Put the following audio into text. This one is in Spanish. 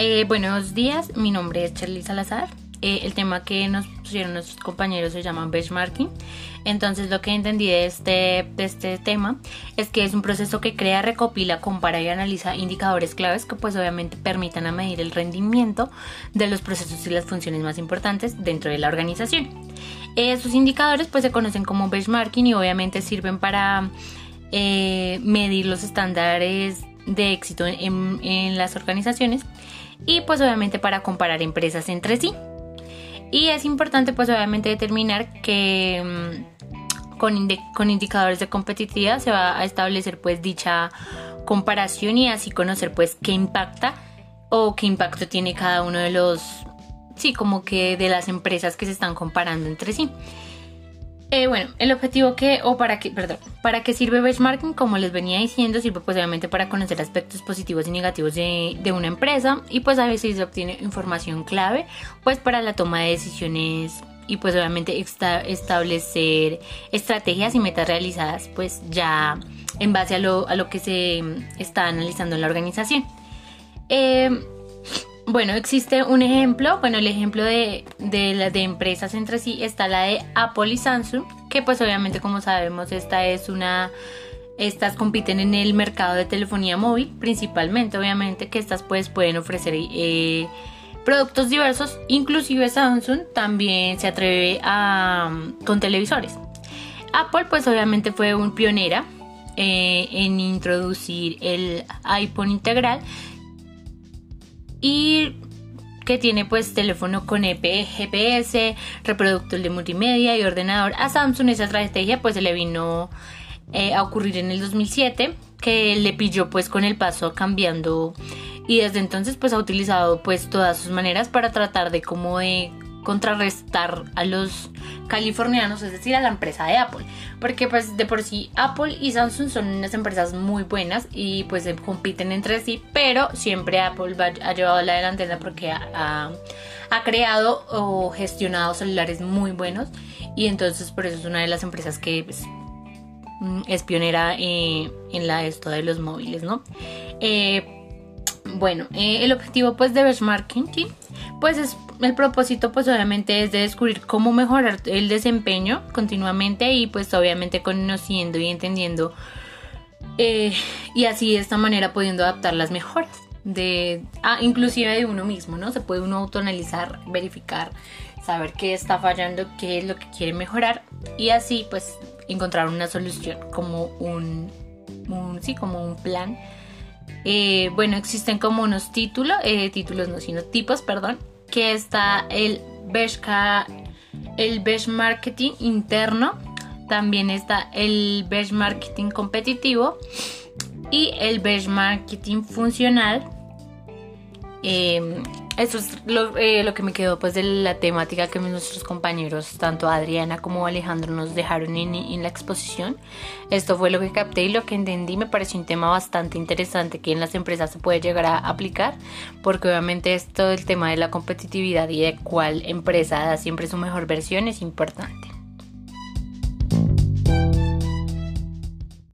Eh, buenos días, mi nombre es Charlie Salazar. Eh, el tema que nos pusieron nuestros compañeros se llama benchmarking. Entonces lo que entendí de este, de este tema es que es un proceso que crea, recopila, compara y analiza indicadores claves que pues obviamente permitan medir el rendimiento de los procesos y las funciones más importantes dentro de la organización. Esos indicadores pues se conocen como benchmarking y obviamente sirven para eh, medir los estándares de éxito en, en las organizaciones y pues obviamente para comparar empresas entre sí. Y es importante pues obviamente determinar que mm, con, con, indicadores de competitividad se va a establecer pues dicha comparación y así conocer pues qué impacta o qué impacto tiene cada uno de los, sí, como que de las empresas que se están comparando entre sí. Eh, bueno, el objetivo que, o para qué, perdón, para qué sirve benchmarking, como les venía diciendo, sirve pues obviamente para conocer aspectos positivos y negativos de, de, una empresa y pues a veces se obtiene información clave pues para la toma de decisiones y pues obviamente establecer estrategias y metas realizadas pues ya en base a lo, a lo que se está analizando en la organización. Eh, bueno, existe un ejemplo, bueno, el ejemplo de, de, de empresas entre sí está la de Apple y Samsung, que pues obviamente como sabemos esta es una, estas compiten en el mercado de telefonía móvil, principalmente obviamente que estas pues pueden ofrecer eh, productos diversos, inclusive Samsung también se atreve a, con televisores. Apple pues obviamente fue un pionera eh, en introducir el iPhone integral y que tiene pues teléfono con EP, GPS, reproductor de multimedia y ordenador. A Samsung esa estrategia pues se le vino eh, a ocurrir en el 2007 que le pilló pues con el paso cambiando y desde entonces pues ha utilizado pues todas sus maneras para tratar de como de contrarrestar a los californianos, es decir, a la empresa de Apple. Porque pues de por sí Apple y Samsung son unas empresas muy buenas y pues compiten entre sí, pero siempre Apple ha llevado la delantera porque ha, creado o gestionado celulares muy buenos y entonces por eso es una de las empresas que pues, mm, es pionera eh, en la esto de los móviles, ¿no? Eh, bueno, eh, el objetivo pues de benchmarking, pues es el propósito pues obviamente es de descubrir cómo mejorar el desempeño continuamente y pues obviamente conociendo y entendiendo eh, y así de esta manera pudiendo adaptar las mejoras de ah, inclusive de uno mismo, ¿no? Se puede uno autoanalizar, verificar, saber qué está fallando, qué es lo que quiere mejorar y así pues encontrar una solución como un, un sí, como un plan eh, bueno, existen como unos títulos, eh, títulos no, sino tipos, perdón, que está el el benchmarking interno, también está el benchmarking competitivo y el benchmarking funcional. Eh, eso es eh, lo, que me quedó pues de la temática que nuestros compañeros, tanto Adriana como Alejandro, nos dejaron en, la exposición. Esto fue lo que capté y lo que entendí. Me pareció un tema bastante interesante que en las empresas se puede llegar a aplicar, porque obviamente esto, el tema de la competitividad y de cuál empresa da siempre su mejor versión es importante.